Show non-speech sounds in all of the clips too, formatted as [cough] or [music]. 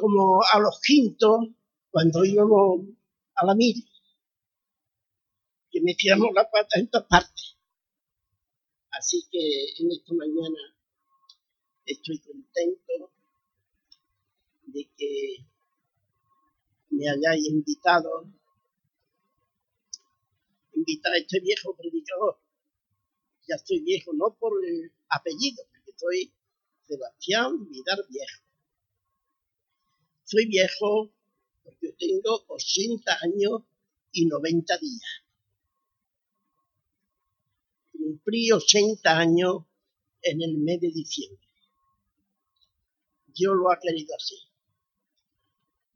como a los quintos cuando íbamos a la mil, que metíamos la pata en todas partes. Así que en esta mañana estoy contento de que me hayáis invitado, invitar a este viejo predicador. Ya estoy viejo, no por el apellido, porque soy Sebastián Vidal Viejo. Soy viejo porque tengo 80 años y 90 días. Cumplí 80 años en el mes de diciembre. Dios lo ha querido así.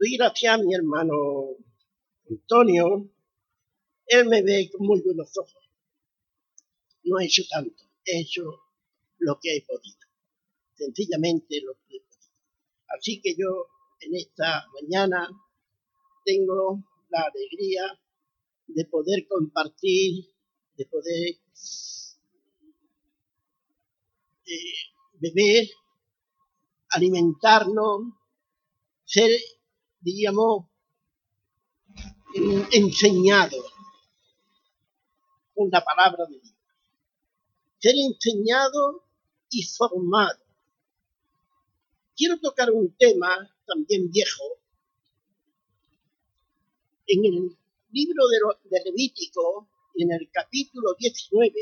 Doy gracias a mi hermano Antonio. Él me ve con muy buenos ojos. No he hecho tanto, he hecho lo que he podido. Sencillamente lo que he podido. Así que yo en esta mañana tengo la alegría de poder compartir, de poder eh, beber, alimentarnos, ser, diríamos, enseñado con la palabra de Dios. Ser enseñado y formado. Quiero tocar un tema también viejo, en el libro de, Levítico, en el capítulo 19,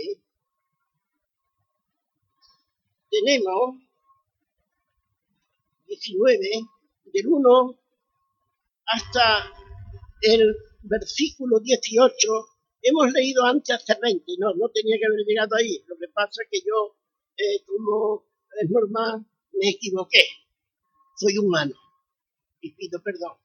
tenemos 19, del 1 hasta el versículo 18. Hemos leído antes hasta 20, no, no tenía que haber llegado ahí. Lo que pasa es que yo, eh, como es normal, me equivoqué. Soy humano y pido perdón.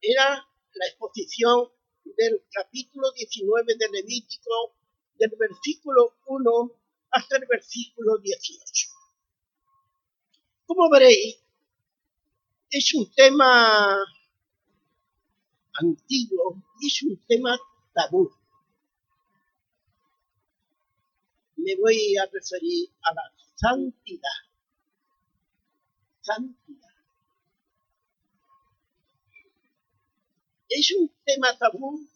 Era la exposición del capítulo 19 de Levítico, del versículo 1 hasta el versículo 18. Como veréis, es un tema antiguo y es un tema tabú. Me voy a referir a la santidad. Santidad. Es un tema tabú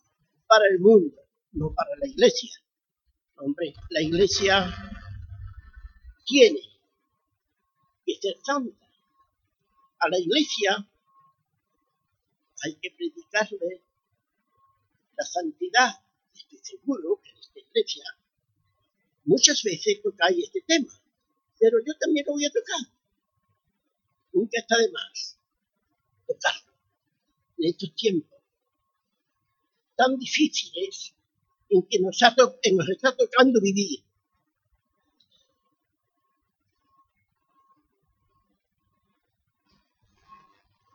para el mundo, no para la iglesia. Hombre, la iglesia tiene que ser santa. A la iglesia hay que predicarle la santidad. Estoy seguro que en esta iglesia muchas veces tocáis este tema, pero yo también lo voy a tocar. Nunca está de más tocarlo en estos tiempos tan difíciles en que nos, nos está tocando vivir.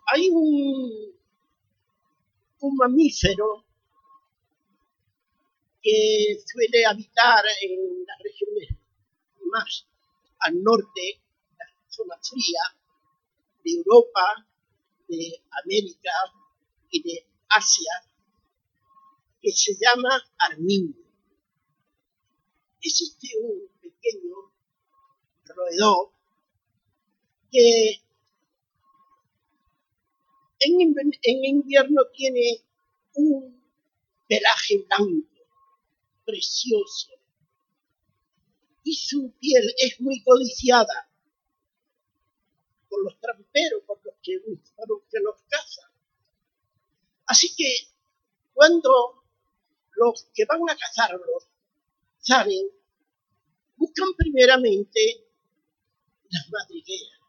Hay un, un mamífero que suele habitar en las regiones más al norte, la zona fría de Europa, de América y de Asia, que se llama armiño. Existe un pequeño roedor que en, invierno tiene un pelaje blanco, precioso, y su piel es muy codiciada por los tramperos, por los que, por los, que los cazan. Así que cuando los que van a cazarlos saben, buscan primeramente las madrigueras,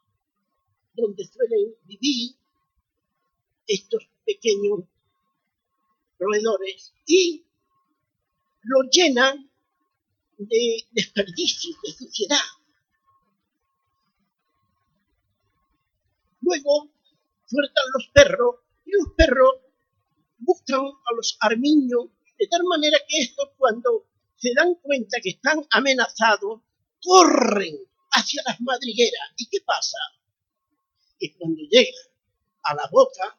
donde suelen vivir estos pequeños roedores y los llenan de desperdicios, de suciedad. Luego sueltan los perros y los perros buscan a los armiños de tal manera que estos cuando se dan cuenta que están amenazados, corren hacia las madrigueras. ¿Y qué pasa? Que cuando llega a la boca,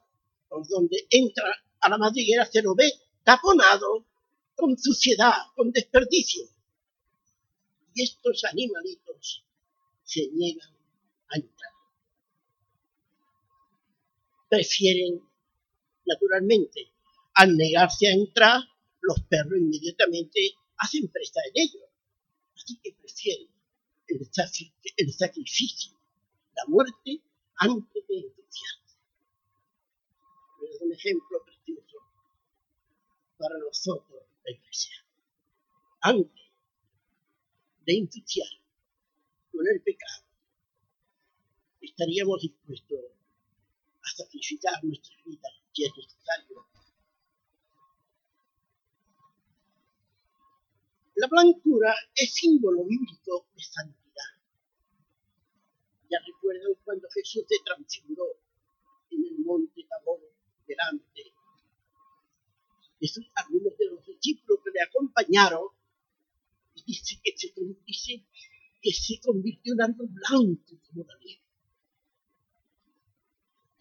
por donde entra a la madriguera, se lo ve taponado con suciedad, con desperdicio. Y estos animalitos se niegan a entrar. prefieren, naturalmente, al negarse a entrar, los perros inmediatamente hacen presa en ellos. Así que prefieren el, sacrificio, la muerte, antes de entusiasmarse. Es un ejemplo precioso para nosotros, la iglesia. Antes de entusiar con el pecado, estaríamos dispuestos a sacrificar nuestra vida si es necesario. La blancura es símbolo bíblico de santidad. Ya recuerdan cuando Jesús se transfiguró en el monte Tabor delante de sus, algunos de los discípulos que le acompañaron dice que se, que se convirtió en algo blanco como la nieve.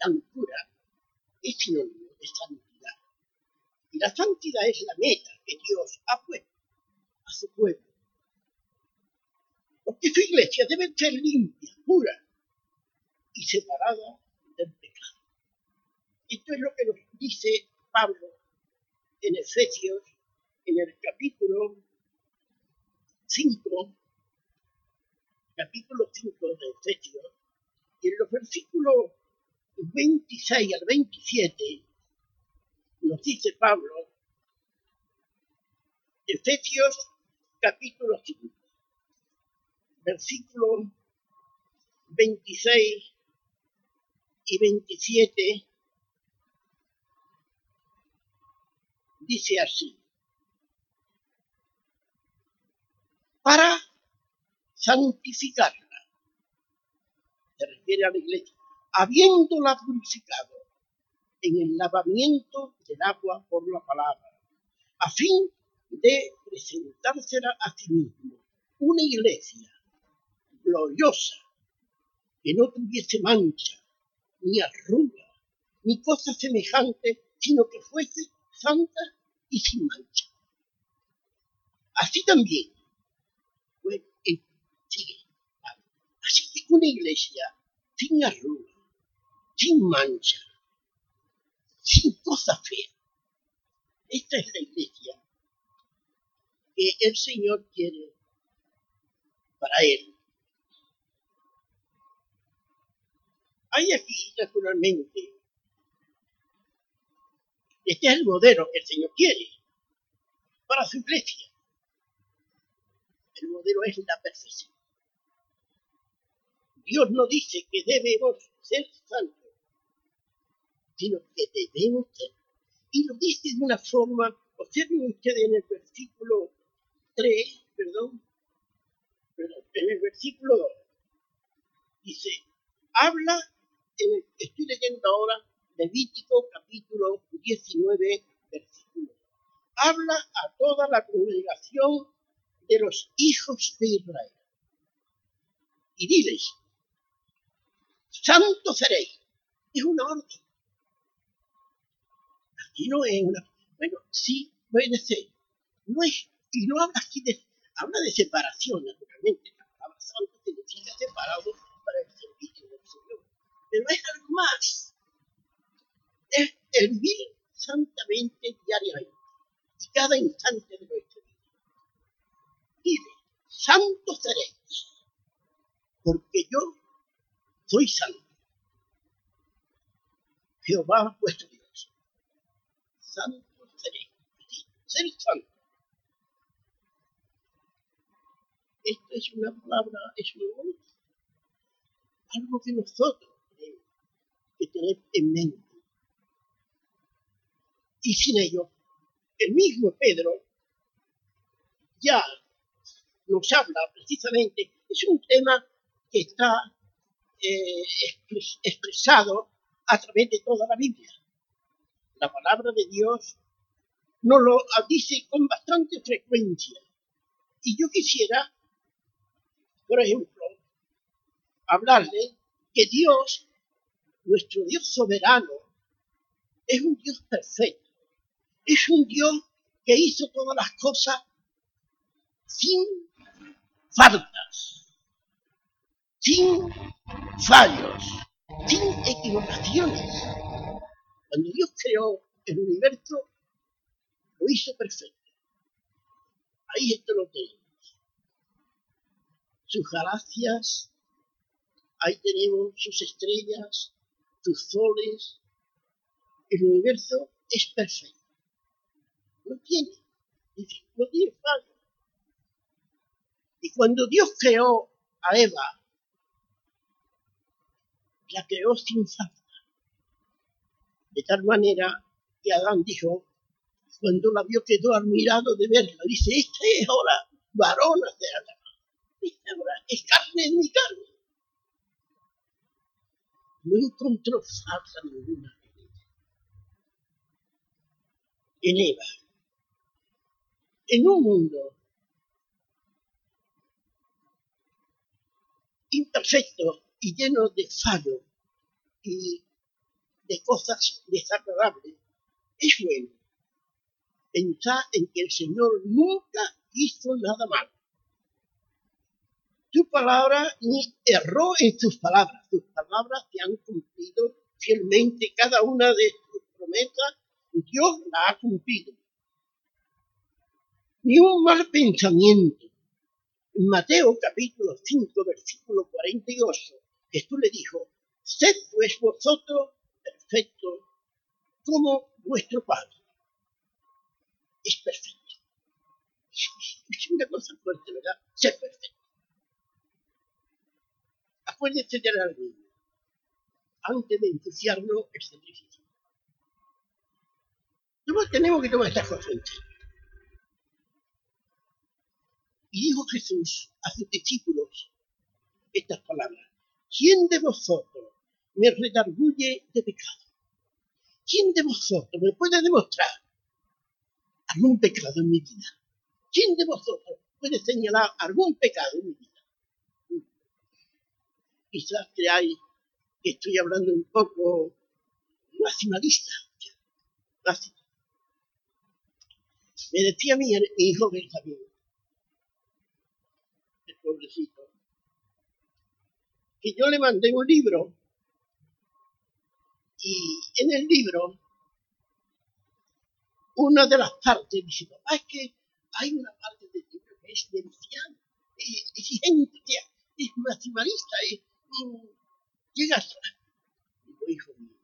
Blancura es sinónimo de santidad. Y la santidad es la meta que Dios ha puesto a su pueblo. Porque su iglesia debe ser limpia, pura y separada del pecado. Esto es lo que nos dice Pablo en Efesios, en el capítulo 5, capítulo 5 de Efesios, y en los versículos 26 al 27, nos dice Pablo, Efesios capítulo 5, versículos 26 y 27, dice así, para santificarla. Se refiere a la iglesia, habiéndola purificado en el lavamiento del agua por la palabra, a fin de presentársela a sí mismo, una iglesia gloriosa, que no tuviese mancha, ni arruga, ni cosa semejante, sino que fuese santa y sin mancha. Así también Así que una iglesia sin arruga, sin mancha, sin cosa fea. Esta es la iglesia que el Señor quiere para Él. Hay aquí, naturalmente, este es el modelo que el Señor quiere para su iglesia. El modelo es la perfección. Dios no dice que debemos ser santos, sino que debemos ser. Y lo dice de una forma, observen ustedes en el versículo 3, perdón, perdón en el versículo 2, dice, habla, estoy leyendo ahora Levítico capítulo 19, versículo. Habla a toda la congregación de los hijos de Israel. Y diles, santo seréis. Es una orden. Aquí no es una. Bueno, sí puede ser. No es, y no habla aquí de, habla de separación, naturalmente. La palabra santo significa separado para el servicio del Señor. Pero es algo más. Es el vivir santamente diariamente y cada instante de nuestra vida. Dice, santo seréis, porque yo soy santo. Jehová vuestro Dios. Santo seré. Ser santo. Esto es una palabra, es un algo que nosotros tenemos que tener en mente. Y sin ello, el mismo Pedro ya nos habla precisamente, es un tema que está eh, expresado a través de toda la Biblia. La palabra de Dios nos lo dice con bastante frecuencia. Y yo quisiera, por ejemplo, hablarle que Dios, nuestro Dios soberano, es un Dios perfecto. Es un Dios que hizo todas las cosas sin faltas, sin fallos, sin equivocaciones. Cuando Dios creó el universo, lo hizo perfecto. Ahí esto lo tenemos. Sus galaxias, ahí tenemos sus estrellas, sus soles. El universo es perfecto. No tiene, no tiene fallo. Y cuando Dios creó a Eva, la creó sin falta. De tal manera que Adán dijo, cuando la vio quedó admirado de verla, dice, esta es ahora varona de Adán. Esta ahora es carne de mi carne. No encontró falta ninguna en Eva. En un mundo imperfecto y lleno de fallo y de cosas desagradables, es bueno pensar en que el Señor nunca hizo nada mal. Su palabra ni erró en sus palabras. Sus palabras se han cumplido fielmente. Cada una de sus promesas, Dios la ha cumplido. Ni un mal pensamiento. En Mateo capítulo 5, versículo 48, Jesús le dijo, sed pues vosotros perfectos como vuestro Padre. Es perfecto. Es una cosa fuerte, ¿verdad? Ser perfecto. Acuérdense de la niño. Antes de ensuciarnos el sacrificio. Nosotros tenemos que tomar estas cosas. Y dijo Jesús a sus discípulos estas palabras. ¿Quién de vosotros me redarguye de pecado? ¿Quién de vosotros me puede demostrar algún pecado en mi vida? ¿Quién de vosotros puede señalar algún pecado en mi vida? Quizás creáis que estoy hablando un poco nacionalista. Me decía mi, mi hijo Benjamín, el pobrecito, que yo le mandé un libro y en el libro una de las partes dice, papá, es que hay una parte del libro que es denunciante, es exigente, es maximalista, es, mm, llega hasta... Digo, hijo mío,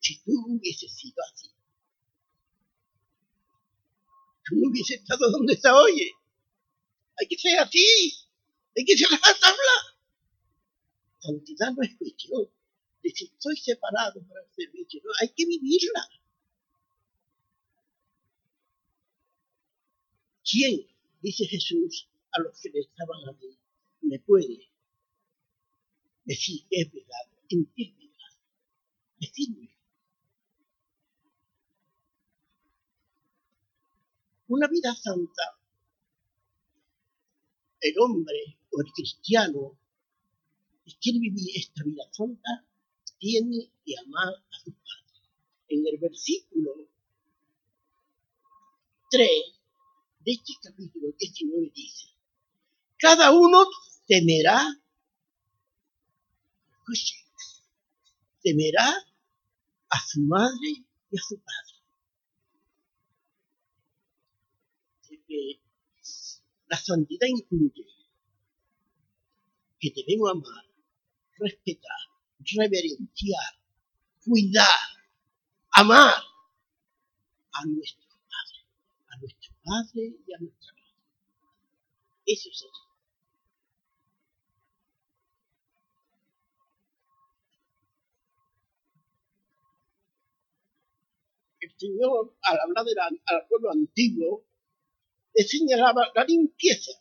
si tú hubieses sido así, tú no hubieses estado donde está hoy. Hay que ser así, hay que ser la tabla. Santidad no es cuestión de si estoy separado para el servicio, no, hay que vivirla. ¿Quién, dice Jesús a los que le estaban a mí, me puede decir es qué es pecado? Decirme. Una vida santa, el hombre o el cristiano que quiere vivir esta vida santa tiene que amar a su padre. En el versículo 3 de este capítulo 19 dice, cada uno temerá, escuche, temerá a su madre y a su padre. la santidad incluye que debemos amar, respetar, reverenciar, cuidar, amar a nuestro Padre, a nuestro Padre y a nuestra Madre. Eso es eso. Señor, al hablar del al pueblo antiguo, le señalaba la limpieza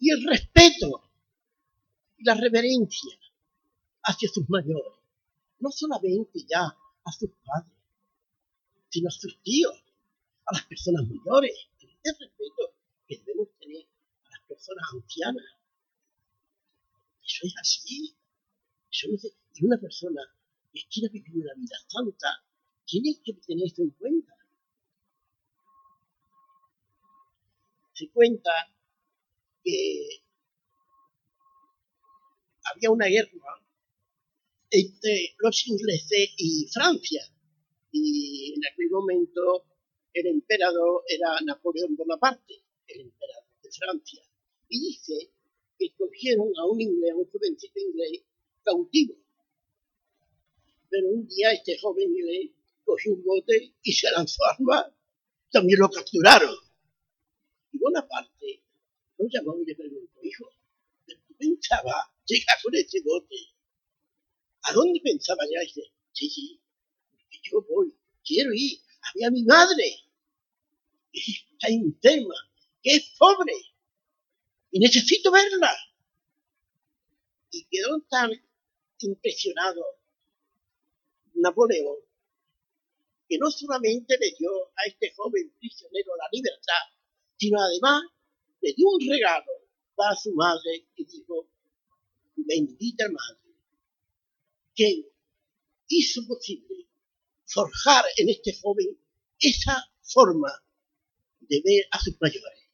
y el respeto y la reverencia hacia sus mayores, no solamente ya a sus padres, sino a sus tíos, a las personas mayores, el respeto que debemos tener a las personas ancianas. Eso es así. Eso es, y una persona que quiere vivir una vida santa tiene que tener esto en cuenta. Se cuenta que había una guerra entre los ingleses y Francia. Y en aquel momento el emperador era Napoleón Bonaparte, el emperador de Francia. Y dice que cogieron a un inglés, a un jovencito inglés, cautivo. Pero un día este joven cogió un bote y se lanzó a armar. También lo capturaron. Y Bonaparte lo llamó y le preguntó, hijo, ¿pero tú pensabas llegar con ese bote? ¿A dónde pensaba ya? Dice, sí, sí, yo voy, quiero ir, había mi madre, que está enferma, que es pobre, y necesito verla. Y quedó tan impresionado Napoleón que no solamente le dio a este joven prisionero la libertad, sino además le dio un regalo para su madre y dijo, bendita madre, que hizo posible forjar en este joven esa forma de ver a sus mayores.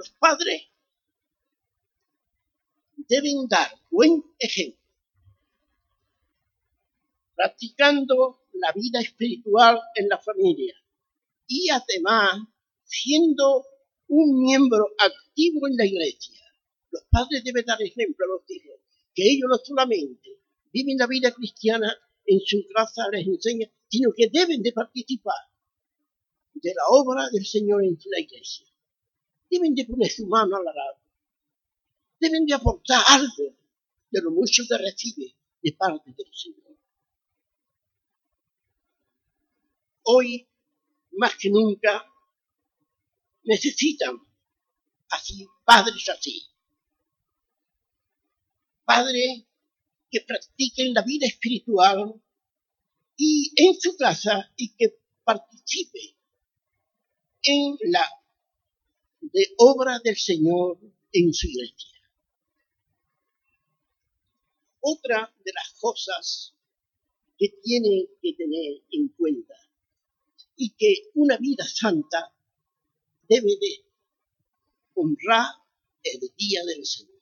Los padres deben dar buen ejemplo, practicando la vida espiritual en la familia y además siendo un miembro activo en la iglesia. Los padres deben dar ejemplo a los hijos, que ellos no solamente viven la vida cristiana en su casa, les enseña, sino que deben de participar de la obra del Señor en la iglesia deben de poner su mano al arado. Deben de aportar algo de lo mucho que recibe de parte del Señor. Hoy, más que nunca, necesitan así, padres así. Padres que practiquen la vida espiritual y en su casa y que participe en la de obra del Señor en su iglesia. Otra de las cosas que tiene que tener en cuenta y que una vida santa debe de honrar el día del Señor.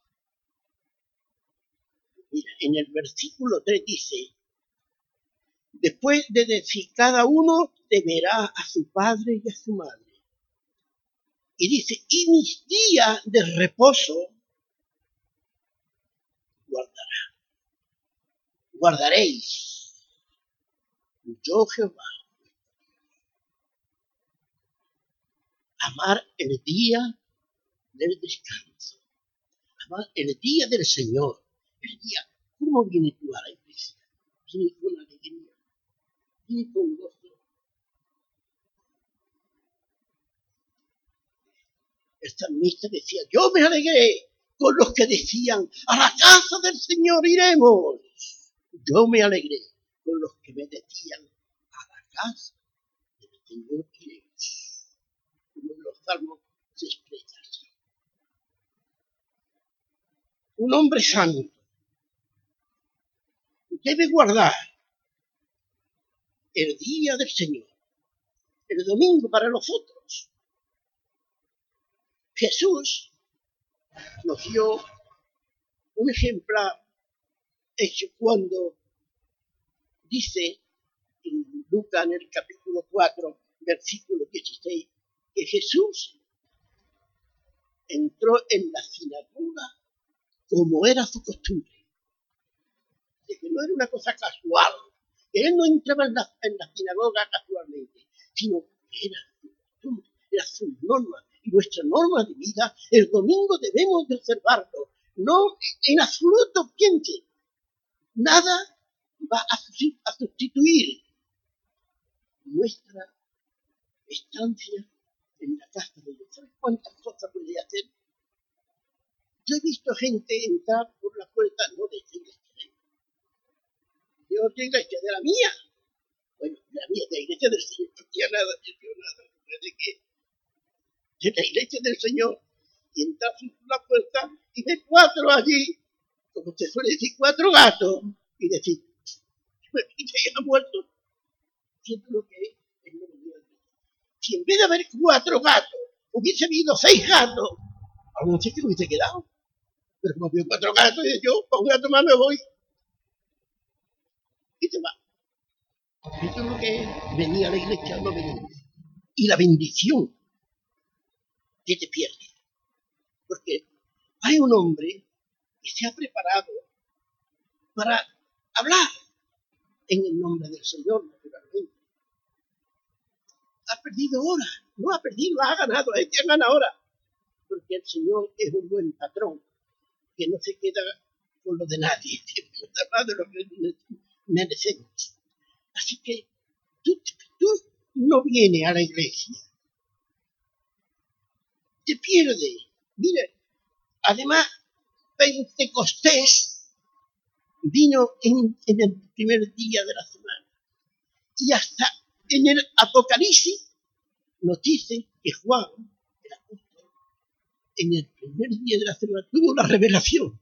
Mira, en el versículo 3 dice, después de decir, cada uno temerá a su padre y a su madre y dice, y mis días de reposo guardará. Guardaréis. Yo Jehová. Amar el día del descanso. Amar el día del Señor. El día. ¿Cómo viene tú a la iglesia? Viene con alegría. Viene con gozo el salmista decía, yo me alegré con los que decían, a la casa del Señor iremos. Yo me alegré con los que me decían, a la casa del Señor iremos. Como en los salmos se expresa así. Un hombre santo debe guardar el día del Señor, el domingo para los otros, Jesús nos dio un ejemplar hecho cuando dice en Lucas en el capítulo 4, versículo 16, que Jesús entró en la sinagoga como era su costumbre. Que no era una cosa casual, que él no entraba en la, en la sinagoga casualmente, sino que era su costumbre, era su norma, nuestra norma de vida, el domingo debemos de observarlo. No en absoluto piense, nada va a sustituir nuestra estancia en la casa de Dios. ¿Sabes cuántas cosas puede hacer? Yo he visto gente entrar por la puerta, no de esta iglesia, ¿eh? de iglesia, de la mía. Bueno, de la mía, de la iglesia del Señor, no tiene nada, no nada, de que de la iglesia del Señor y por la puerta y ves cuatro allí, como se suele decir, cuatro gatos, y decir, y te ha muerto. Siento lo que es el nombre de si en vez de haber cuatro gatos, hubiese habido seis gatos, aún sé que hubiese quedado. Pero como vio cuatro gatos, y yo, con un gato más me voy. Y te va. Eso es lo que venía a la iglesia, no venía. Y la bendición que te pierde. Porque hay un hombre que se ha preparado para hablar en el nombre del Señor, naturalmente. Ha perdido hora, no ha perdido, ha ganado, es que gana ahora. Porque el Señor es un buen patrón, que no se queda con lo de nadie, [laughs] más de lo que merecemos. Así que tú, tú no vienes a la iglesia, te pierde. Mire, además, Pentecostés vino en, el primer día de la semana. Y hasta en el Apocalipsis nos dicen que Juan, el apóstol, en el primer día de la semana tuvo una revelación.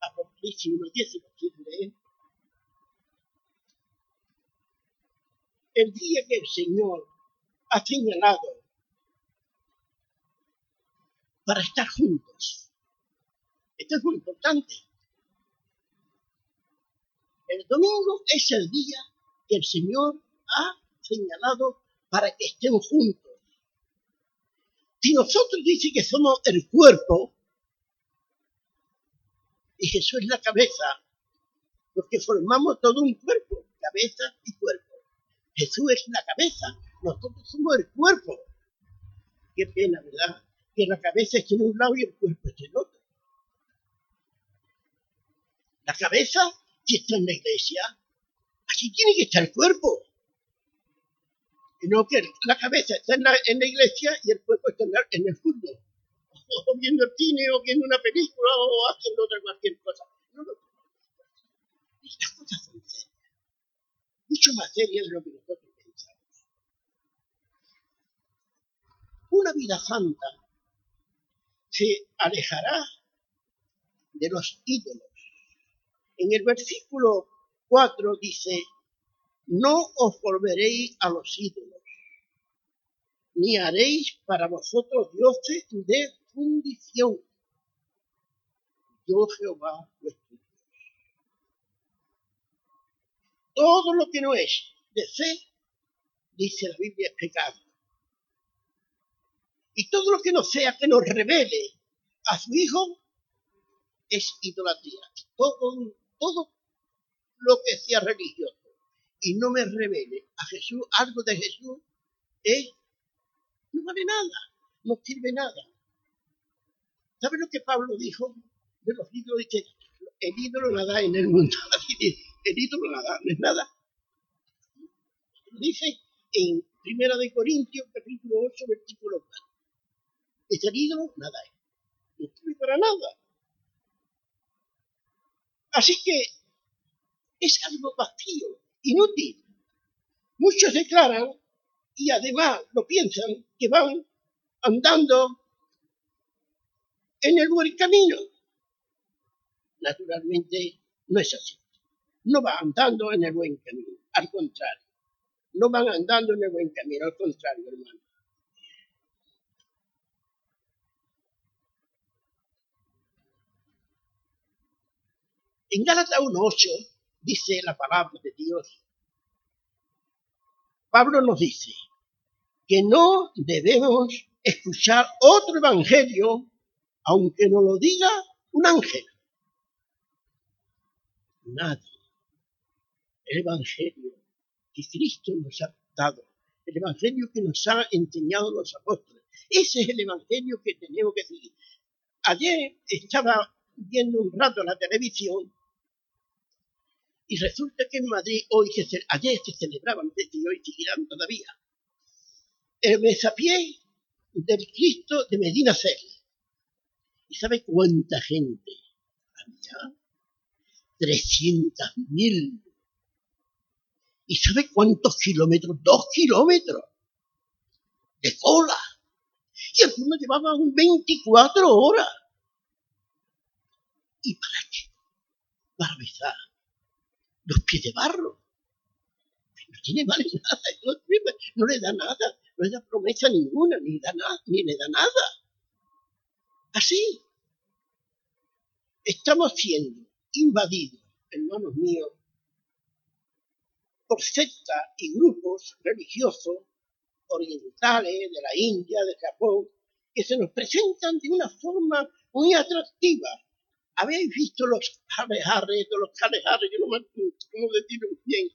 Apocalipsis 1.10 lo El día que el Señor ha señalado para estar juntos. Esto es muy importante. El domingo es el día que el Señor ha señalado para que estén juntos. Si nosotros dice que somos el cuerpo y Jesús es la cabeza, porque formamos todo un cuerpo, cabeza y cuerpo. Jesús es la cabeza, nosotros somos el cuerpo. Qué pena, ¿verdad? que la cabeza esté en un lado y el cuerpo esté en otro. La cabeza, si está en la iglesia, así tiene que estar el cuerpo. Y no que la cabeza está en la, iglesia y el cuerpo está en, el fútbol. O viendo el cine, o viendo una película, o haciendo otra cualquier cosa. No, no. Estas cosas son serias. Mucho más serias de lo que nosotros pensamos. Una vida santa se alejará de los ídolos. En el versículo 4 dice, no os volveréis a los ídolos, ni haréis para vosotros dioses de fundición. Yo Jehová vuestro Dios. Todo lo que no es de fe, dice la Biblia, es pecado. Y todo lo que no sea que nos revele a su Hijo es idolatría. Todo, todo lo que sea religioso y no me revele a Jesús, algo de Jesús, es, no vale nada, no sirve nada. ¿Sabe lo que Pablo dijo de los ídolos? Dice, el ídolo nada en el mundo. [laughs] El ídolo nada, no es nada. Lo dice en Primera de Corintios, capítulo 8, versículo 4 es el ídolo, nada es. No sirve para nada. Así que es algo vacío, inútil. Muchos declaran y además lo piensan que van andando en el buen camino. Naturalmente no es así. No van andando en el buen camino, al contrario. No van andando en el buen camino, al contrario, hermano. En Gálatas 1.8 dice la palabra de Dios. Pablo nos dice que no debemos escuchar otro evangelio aunque no lo diga un ángel. Nadie. El evangelio que Cristo nos ha dado, el evangelio que nos ha enseñado los apóstoles, ese es el evangelio que tenemos que seguir. Ayer estaba viendo un rato la televisión y resulta que en Madrid hoy, se, ayer se celebraban, y hoy seguirán todavía, el mesapié del Cristo de Medina Cel. ¿Y sabe cuánta gente había? 300.000. ¿Y sabe cuántos kilómetros? Dos kilómetros de cola. Y algunos llevaban 24 horas. ¿Y para qué? Para besar los pies de barro. no tiene vale nada, no, le da nada, no le da promesa ninguna, ni, da nada, ni le da nada. Así, estamos siendo invadidos, hermanos míos, por sectas y grupos religiosos orientales de la India, de Japón, que se nos presentan de una forma muy atractiva. ¿Habéis visto los jarejares, los jarejares, que no me cómo decirlo bien?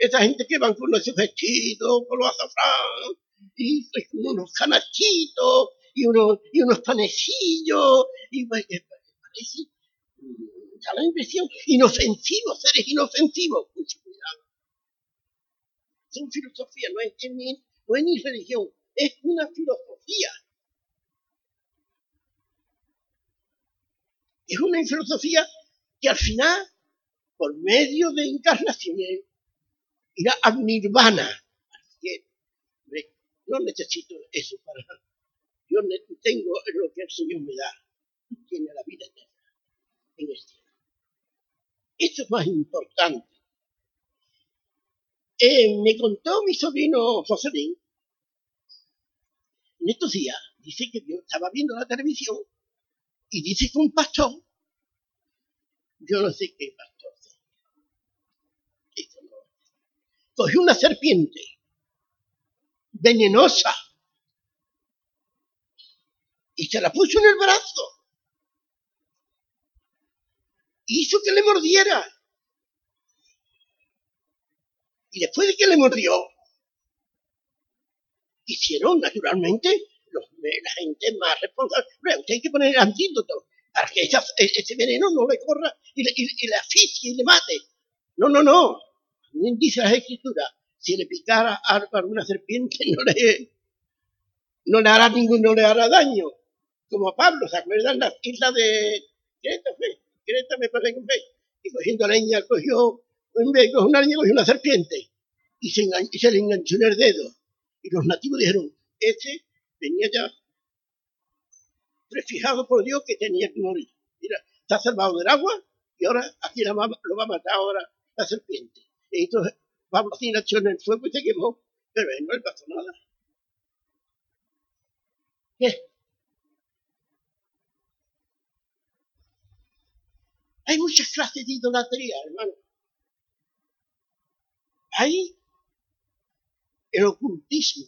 Esa gente que van con los vestidos, con los azafrán, y unos canachitos, y unos, panecillos, y parece, da la impresión, inofensivos, seres inofensivos. Son filosofía, no es, no es ni religión, es una filosofía. Es una filosofía que al final, por medio de encarnaciones, irá a nirvana. No necesito eso para... Yo tengo lo que el Señor me da. Tiene la vida eterna en este Esto es más importante. Eh, me contó mi sobrino Joselín, en estos días, dice que yo estaba viendo la televisión y dice que un pastor, yo no sé qué pastor, cogió una serpiente venenosa y se la puso en el brazo. Hizo que le mordiera. Y después de que le mordió, hicieron naturalmente los, la gente más responsable. usted hay que poner el antídoto para que ese veneno no le corra y le, y, le asfixie y le mate. No, no, no. Dice la escritura, si le picara a alguna serpiente [laughs] no le, no le hará ningún, le hará daño. Como a Pablo, ¿se acuerdan? La isla de Creta, Creta me parece que fue. Y cogiendo leña, cogió, de una cogió una serpiente. Y se, y se le enganchó en el dedo. Y los nativos dijeron, ese venía ya prefijado por Dios que tenía que morir. Mira, está salvado del agua y ahora aquí lo va, a matar ahora la serpiente. Y entonces Pablo sin acción en el fuego y se quemó, pero no le pasó nada. Hay muchas clases de idolatría, hermano. Hay el ocultismo,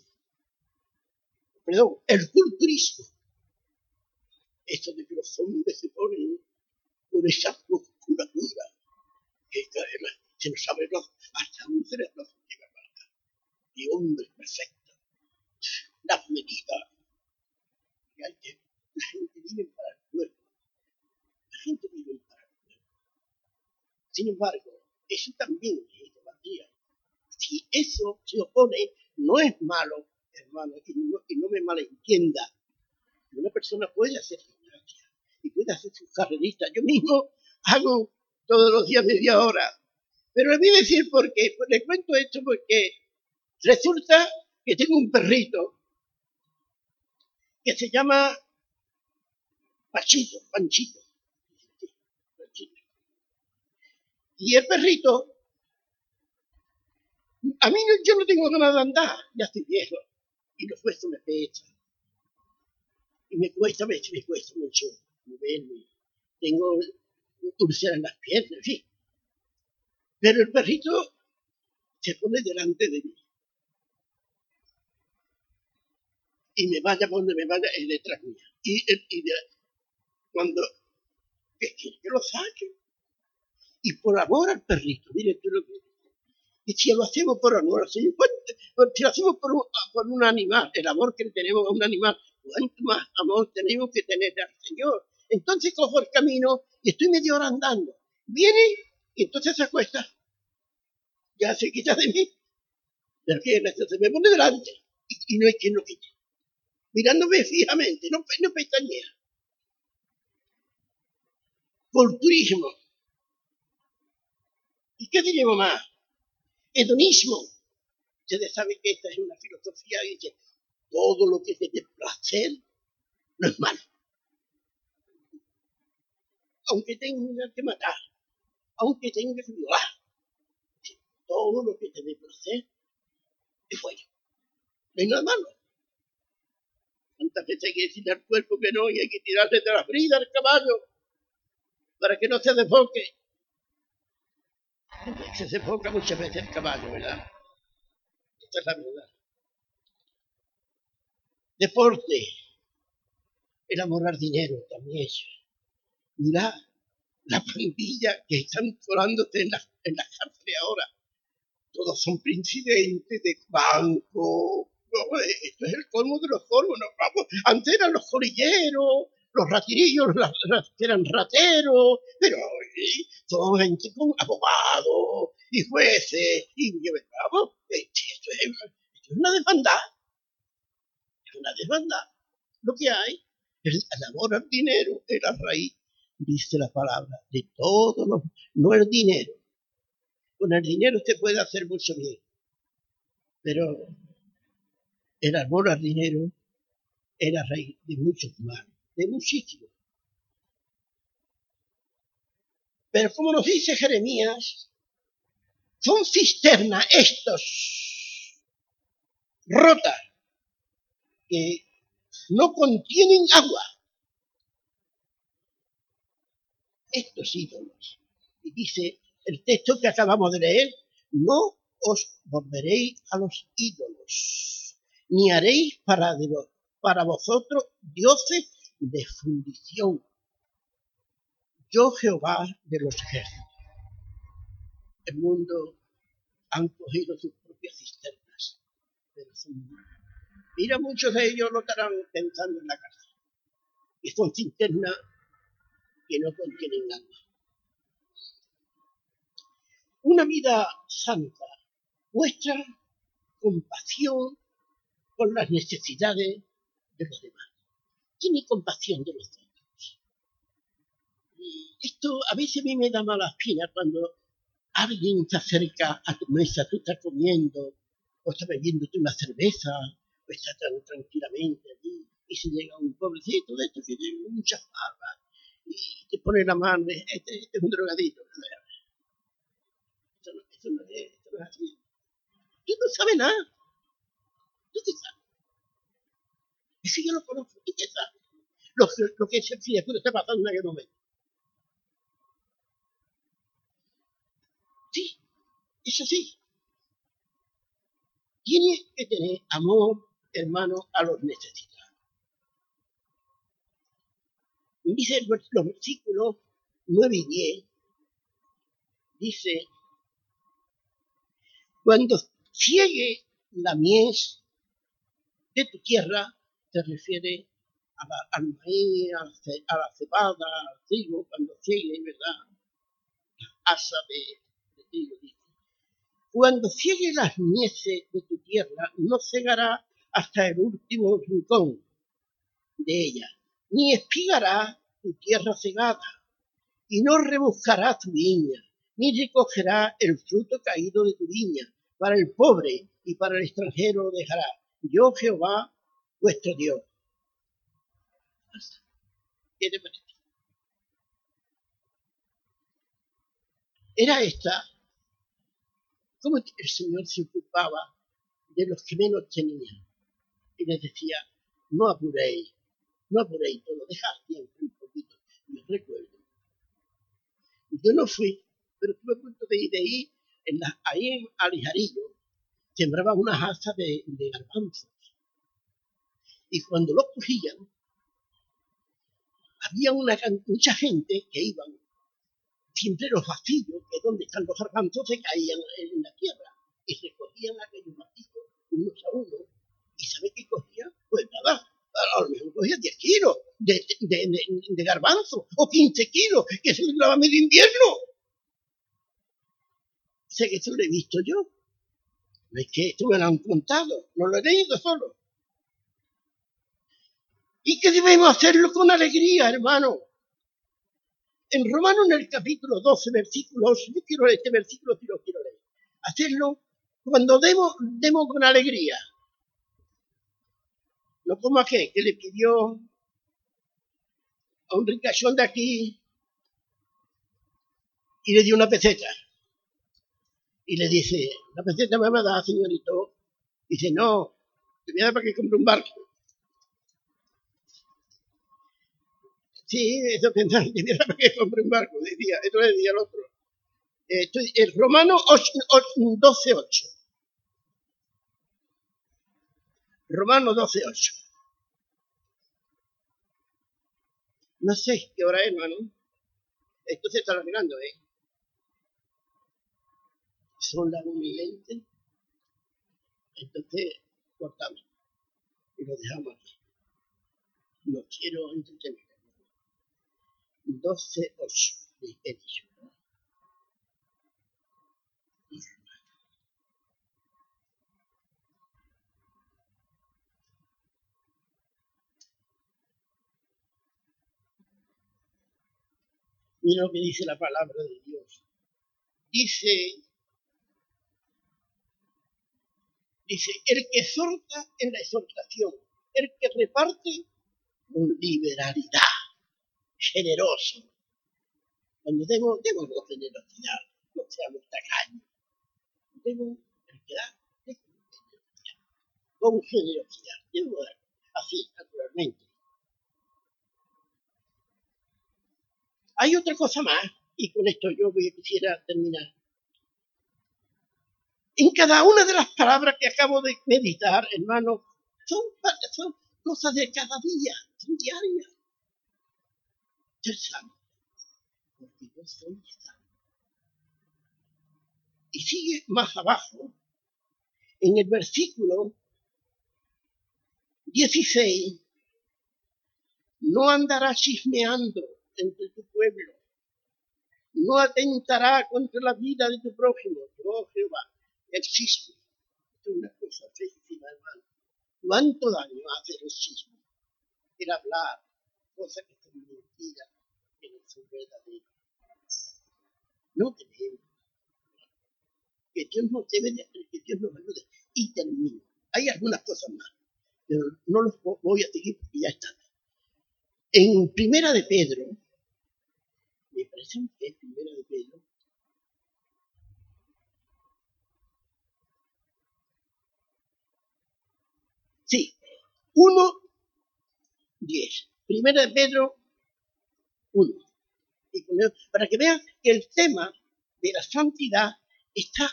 perdón, el culturismo. Esto de que se ponen con esa musculatura que además se nos abre los, hasta un cerebro de hombre perfecto, las medidas. Y hay que, la gente vive para el cuerpo, la gente vive para el cuerpo. Sin embargo, eso también es idolatría si eso se opone, no es malo, hermano, y no, me malentienda. Una persona puede hacer gimnasia y puede hacer sus carreritas. Yo mismo hago todos los días media hora. Pero le voy a decir por qué. Pues le cuento esto porque resulta que tengo un perrito que se llama Pachito, Panchito. Y el perrito a mí yo no tengo ganas de andar, ya estoy viejo. Y los huesos me pesan. Y me cuesta, me, me cuesta mucho moverme. Tengo úlceras en las piernas, en fin. Pero el perrito se pone delante de mí. Y me vaya por donde me vaya, es detrás mía. Y, y cuando que que lo saque. Y por amor al perrito, mire tú lo que y si lo hacemos por amor, si lo hacemos por un, por un animal, el amor que tenemos a un animal, cuánto más amor tenemos que tener al Señor. Entonces cojo el camino y estoy media hora andando. Viene y entonces se acuesta. Ya se quita de mí. Pero que se me pone delante y, no hay quien lo quite. Mirándome fijamente, no, no pestañea. Culturismo. ¿Y qué diríamos más? Hedonismo. Ustedes saben que esta es una filosofía que dice, todo lo que es de placer no es malo. Aunque tenga que matar, aunque tenga que violar, todo todo lo que te dé placer es bueno. No hay nada malo. ¿Cuántas veces hay que decirle al cuerpo que no y hay que tirarle de la brida al caballo para que no se desboque? Se desboca muchas veces el caballo, ¿verdad? Esta es la verdad. Deporte. El amor al dinero también. Mira la pandilla que están colándose en las en la cárcel ahora. Todos son presidentes de banco. esto es el colmo de los colmos. vamos. Antes eran los colilleros, los ratirillos eran rateros, pero hoy son gente con abogados y jueces. Y vamos, esto es, una demanda. Es una demanda. Lo que hay es el amor al dinero, es la raíz, dice la palabra, de todo lo, no el dinero, con el dinero usted puede hacer mucho bien, pero el amor al dinero era raíz de muchos males, de muchísimos. Pero como nos dice Jeremías, son cisternas estos rotas que no contienen agua. Estos ídolos. Y dice, el texto que acabamos de leer, no os volveréis a los ídolos, ni haréis para, para vosotros dioses de fundición. Yo Jehová de los ejércitos. El mundo han cogido sus propias cisternas, pero son Mira, muchos de ellos lo estarán pensando en la casa. Y son cisternas que no contienen agua una vida santa muestra compasión por las necesidades de los demás. Tiene compasión de los otros. Esto a veces a mí me da mala espina cuando alguien se acerca a tu mesa, tú estás comiendo, o estás bebiéndote una cerveza, o estás tranquilamente allí, y se llega un pobrecito de estos que tiene muchas barbas, y te pone la mano, este, este es un drogadito. Tú no sabes nada. ¿Tú qué sabes? Ese yo lo conozco. ¿Tú qué sabes? Lo, lo que es el después está pasando en aquel momento. Sí, es así. Tiene que tener amor, hermano, a los necesitados. Dice los versículos 9 y 10, dice, cuando ciegue la mies de tu tierra, se refiere a la, al maíz, a la, cebada, al trigo, cuando ciegue, ¿verdad? Asa de, trigo, dice. Cuando ciegue las mieses de tu tierra, no cegará hasta el último rincón de ella, ni espigará tu tierra cegada, y no rebuscará tu viña, ni recogerá el fruto caído de tu viña. Para el pobre y para el extranjero dejará. Yo Jehová, vuestro Dios. ¿Qué te parece? Era esta, como el Señor se ocupaba de los que menos tenían. Y les decía, no apuréis, no apuréis todo, dejad tiempo un poquito. Me recuerdo. Yo no fui pero tuve punto de, de ir en la, ahí en Alijarillo, sembraba unas asas de, de garbanzos. Y cuando los cogían, había una, mucha gente que iban siempre los vacíos, que donde están los garbanzos, se caían en la tierra y recogían aquellos vacíos unos a uno. ¿Y sabe qué cogían? Pues nada, a lo mejor cogía 10 kilos de, de, garbanzo o 15 kilos, que se duraba medio invierno sé que esto lo he visto yo. Es que esto me lo han contado, no lo he leído solo. Y que debemos hacerlo con alegría, hermano. En Romano, en el capítulo 12, versículo 8, yo quiero este versículo, lo quiero leer. Hacerlo cuando demos, demos con alegría. No como aquel que le pidió a un ricachón de aquí y le dio una peseta y le dice, la peseta me va a dar, señorito. Dice, no, te voy a dar para que compre un barco. Sí, eso [laughs] pensaba, te voy a dar para que compre un barco, decía, eso le decía el otro. Eh, el Romano 12.8. Romano 12.8. No sé qué hora es, hermano. Esto se está arreglando, ¿eh? Son las 1 y 20. Entonces, cortamos. Y lo dejamos aquí. No quiero entretener. 12.8 he dicho. Mira lo que dice la palabra de Dios. Dice, dice, el que exhorta en la exhortación, el que reparte con liberalidad, generoso. Cuando debo con generosidad, no seamos tacaños. Debo, el que da, con generosidad. Debo así, naturalmente. Hay otra cosa más, y con esto yo voy, quisiera terminar. En cada una de las palabras que acabo de meditar, hermano, son, son cosas de cada día, diarias. Ser santo, porque yo soy santo. Y sigue más abajo, en el versículo 16, no andará chismeando entre tu pueblo. No atentará contra la vida de tu prójimo, oh Jehová. El chisme es una cosa feísima, hermano. ¿Cuánto daño hace el chisme? El hablar cosas que son que no son verdaderas. No tenemos. Que Dios nos debe de, que Dios nos ayude. Y termino. Hay algunas cosas más, pero no los voy a seguir porque ya están. En Primera de Pedro, me parece que es Primera de Pedro, Sí, 1, 10. Primera de Pedro 1. Para que vean que el tema de la santidad está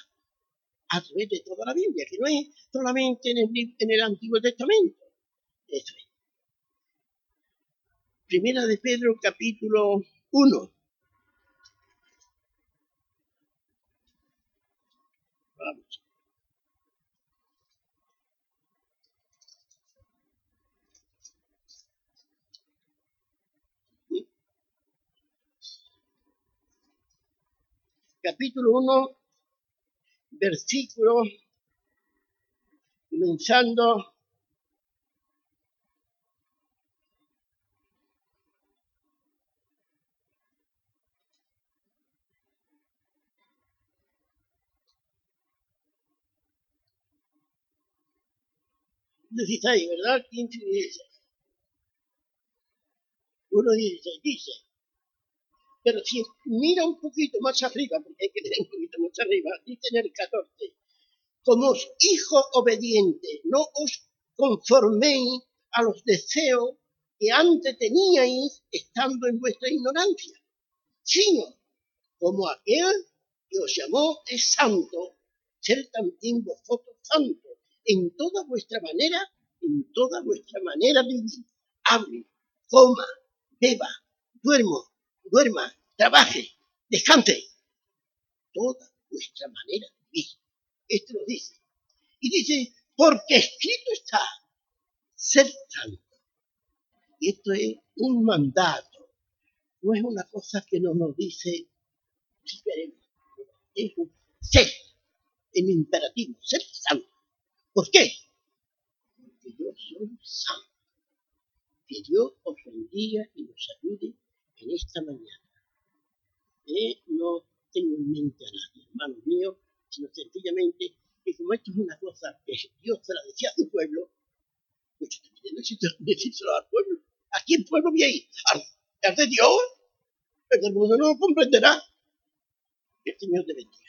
a través de toda la Biblia, que no es solamente en el, en el Antiguo Testamento. Eso es. Primera de Pedro capítulo 1. Vamos. Capítulo 1, versículo, comenzando ahí, ¿verdad? 15 y 16. 1 16 dice, pero si mira un poquito más arriba, porque hay que leer un poquito más arriba, dice en el 14, como hijos obedientes, no os conforméis a los deseos que antes teníais estando en vuestra ignorancia, sino como aquel que os llamó es santo, ser también vosotros santos en toda vuestra manera, en toda vuestra manera de vivir. Hable, coma, beba, duermo, duerma, trabaje, descanse. Toda vuestra manera de vivir. Esto lo dice. Y dice, porque escrito está, ser santo. Y esto es un mandato. No es una cosa que no nos dice, si queremos. Es un ser, en imperativo, ser santo. ¿Por qué? Porque yo soy santo. Que Dios os bendiga y nos ayude en esta mañana. No tengo en mente a nadie, hermanos míos, sino sencillamente que como esto es una cosa que Dios se la decía a su pueblo, pues también necesito decírselo al pueblo. ¿A quién pueblo voy a ir? ¿Al, de Dios? El mundo no lo comprenderá. El Señor te bendiga.